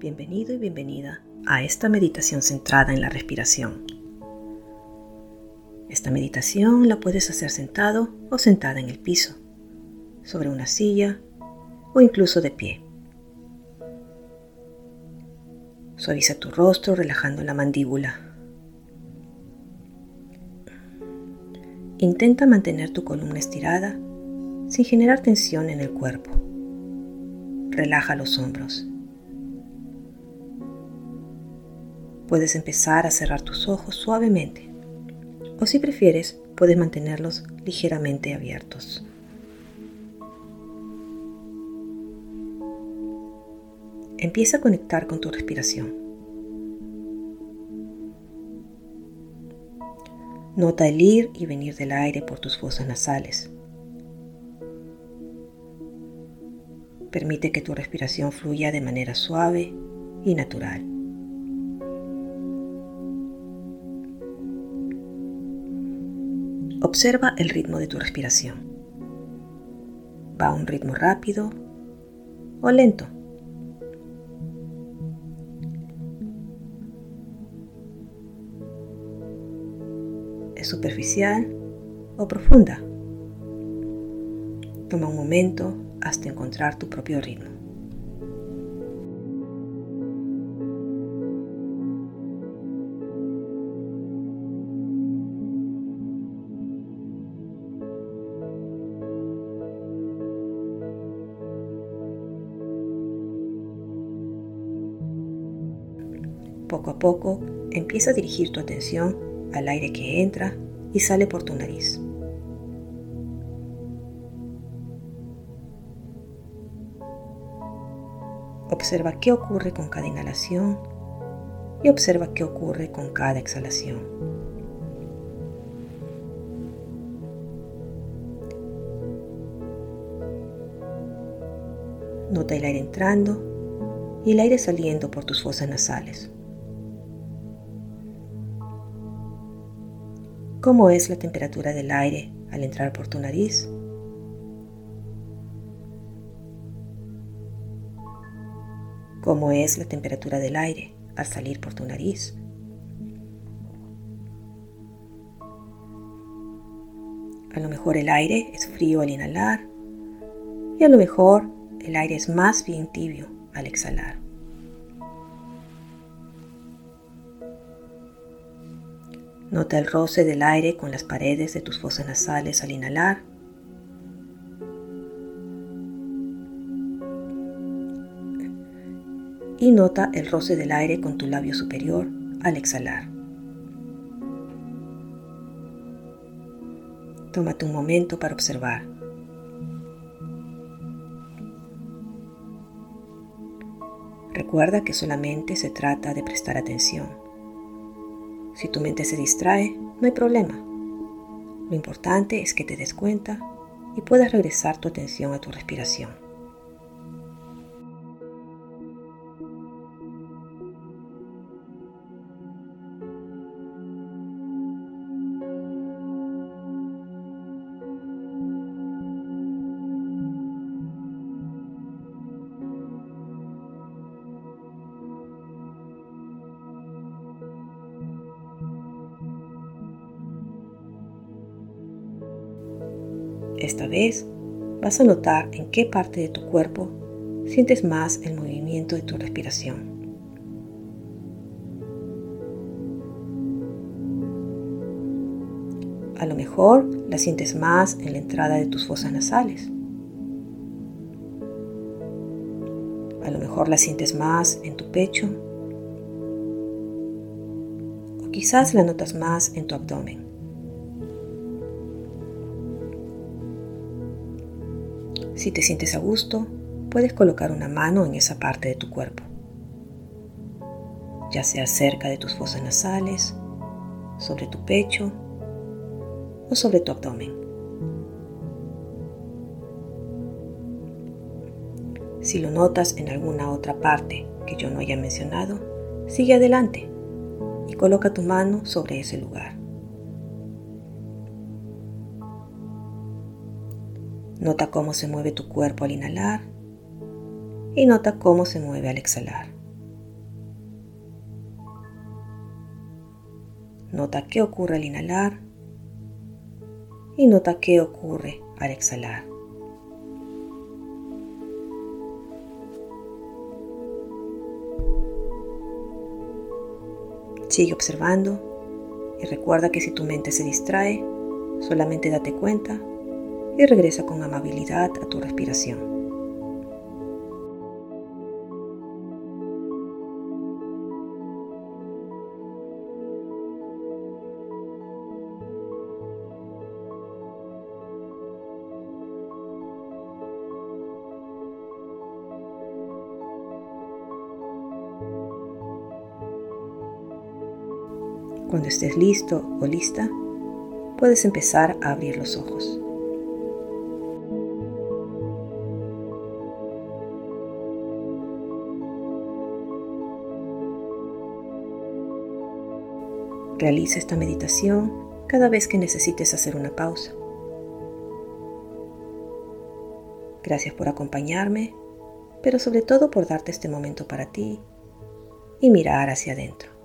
Bienvenido y bienvenida a esta meditación centrada en la respiración. Esta meditación la puedes hacer sentado o sentada en el piso, sobre una silla o incluso de pie. Suaviza tu rostro relajando la mandíbula. Intenta mantener tu columna estirada sin generar tensión en el cuerpo. Relaja los hombros. Puedes empezar a cerrar tus ojos suavemente o si prefieres puedes mantenerlos ligeramente abiertos. Empieza a conectar con tu respiración. Nota el ir y venir del aire por tus fosas nasales. Permite que tu respiración fluya de manera suave y natural. Observa el ritmo de tu respiración. ¿Va a un ritmo rápido o lento? ¿Es superficial o profunda? Toma un momento hasta encontrar tu propio ritmo. Poco a poco empieza a dirigir tu atención al aire que entra y sale por tu nariz. Observa qué ocurre con cada inhalación y observa qué ocurre con cada exhalación. Nota el aire entrando y el aire saliendo por tus fosas nasales. ¿Cómo es la temperatura del aire al entrar por tu nariz? ¿Cómo es la temperatura del aire al salir por tu nariz? A lo mejor el aire es frío al inhalar y a lo mejor el aire es más bien tibio al exhalar. Nota el roce del aire con las paredes de tus fosas nasales al inhalar. Y nota el roce del aire con tu labio superior al exhalar. Tómate un momento para observar. Recuerda que solamente se trata de prestar atención. Si tu mente se distrae, no hay problema. Lo importante es que te des cuenta y puedas regresar tu atención a tu respiración. Esta vez vas a notar en qué parte de tu cuerpo sientes más el movimiento de tu respiración. A lo mejor la sientes más en la entrada de tus fosas nasales. A lo mejor la sientes más en tu pecho. O quizás la notas más en tu abdomen. Si te sientes a gusto, puedes colocar una mano en esa parte de tu cuerpo, ya sea cerca de tus fosas nasales, sobre tu pecho o sobre tu abdomen. Si lo notas en alguna otra parte que yo no haya mencionado, sigue adelante y coloca tu mano sobre ese lugar. Nota cómo se mueve tu cuerpo al inhalar y nota cómo se mueve al exhalar. Nota qué ocurre al inhalar y nota qué ocurre al exhalar. Sigue observando y recuerda que si tu mente se distrae, solamente date cuenta y regresa con amabilidad a tu respiración. Cuando estés listo o lista, puedes empezar a abrir los ojos. Realiza esta meditación cada vez que necesites hacer una pausa. Gracias por acompañarme, pero sobre todo por darte este momento para ti y mirar hacia adentro.